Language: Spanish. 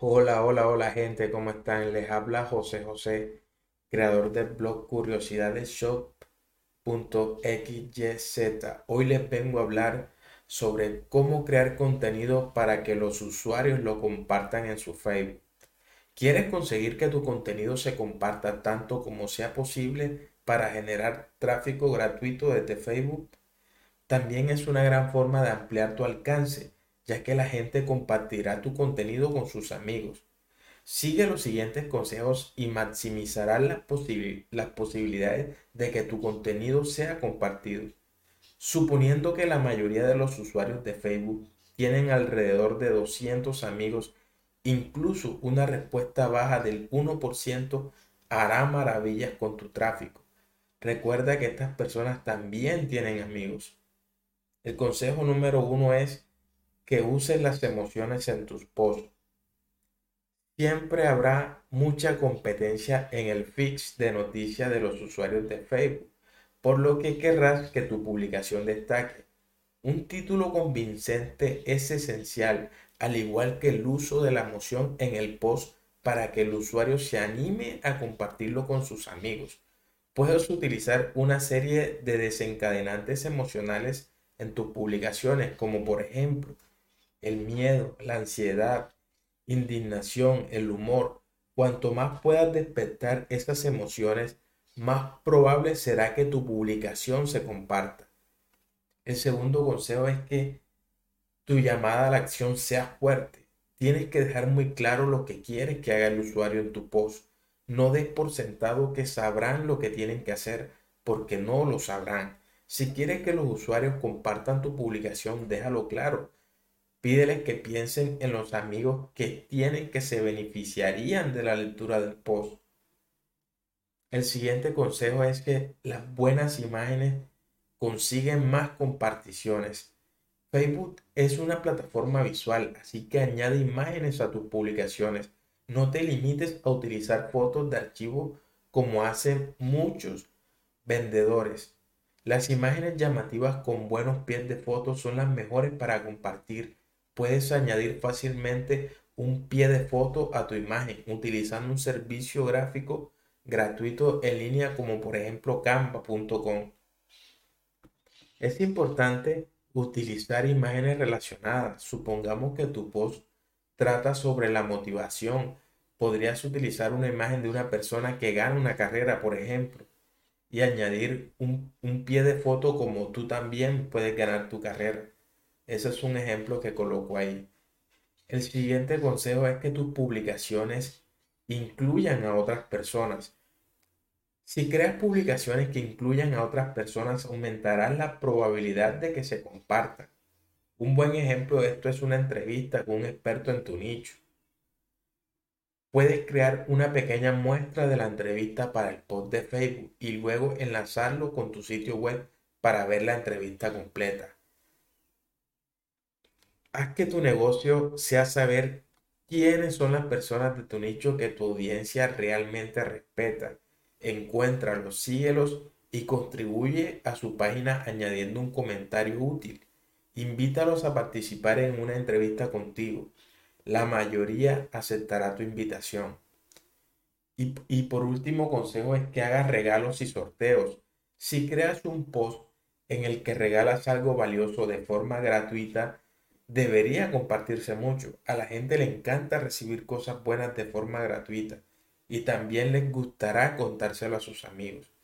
Hola, hola, hola gente, ¿cómo están? Les habla José José, creador del blog Curiosidades Shop.xyz. Hoy les vengo a hablar sobre cómo crear contenido para que los usuarios lo compartan en su Facebook. ¿Quieres conseguir que tu contenido se comparta tanto como sea posible para generar tráfico gratuito desde Facebook? También es una gran forma de ampliar tu alcance ya que la gente compartirá tu contenido con sus amigos. Sigue los siguientes consejos y maximizarás las, posibilidades de que tu contenido sea compartido. Suponiendo que la mayoría de los usuarios de Facebook tienen alrededor de 200 amigos, incluso una respuesta baja del 1% hará maravillas con tu tráfico. Recuerda que estas personas también tienen amigos. El consejo número uno es que uses las emociones en tus posts. Siempre habrá mucha competencia en el fix de noticias de los usuarios de Facebook, por lo que querrás que tu publicación destaque. Un título convincente es esencial, al igual que el uso de la emoción en el post para que el usuario se anime a compartirlo con sus amigos. Puedes utilizar una serie de desencadenantes emocionales en tus publicaciones, como por ejemplo el miedo, la ansiedad, indignación, el humor. Cuanto más puedas despertar esas emociones, más probable será que tu publicación se comparta. El segundo consejo es que tu llamada a la acción sea fuerte. Tienes que dejar muy claro lo que quieres que haga el usuario en tu post. No des por sentado que sabrán lo que tienen que hacer porque no lo sabrán. Si quieres que los usuarios compartan tu publicación, déjalo claro. Pídeles que piensen en los amigos que tienen que se beneficiarían de la lectura del post. El siguiente consejo es que las buenas imágenes consiguen más comparticiones. Facebook es una plataforma visual, así que añade imágenes a tus publicaciones. No te limites a utilizar fotos de archivo como hacen muchos vendedores. Las imágenes llamativas con buenos pies de fotos son las mejores para compartir puedes añadir fácilmente un pie de foto a tu imagen utilizando un servicio gráfico gratuito en línea como por ejemplo canva.com. Es importante utilizar imágenes relacionadas. Supongamos que tu post trata sobre la motivación. Podrías utilizar una imagen de una persona que gana una carrera, por ejemplo, y añadir un, un pie de foto como tú también puedes ganar tu carrera. Ese es un ejemplo que coloco ahí. El siguiente consejo es que tus publicaciones incluyan a otras personas. Si creas publicaciones que incluyan a otras personas, aumentarán la probabilidad de que se compartan. Un buen ejemplo de esto es una entrevista con un experto en tu nicho. Puedes crear una pequeña muestra de la entrevista para el post de Facebook y luego enlazarlo con tu sitio web para ver la entrevista completa. Haz que tu negocio sea saber quiénes son las personas de tu nicho que tu audiencia realmente respeta. Encuéntralos, síguelos y contribuye a su página añadiendo un comentario útil. Invítalos a participar en una entrevista contigo. La mayoría aceptará tu invitación. Y, y, por último consejo es que hagas regalos y sorteos. Si creas un post en el que regalas algo valioso de forma gratuita, debería compartirse mucho. A la gente le encanta recibir cosas buenas de forma gratuita y también les gustará contárselo a sus amigos.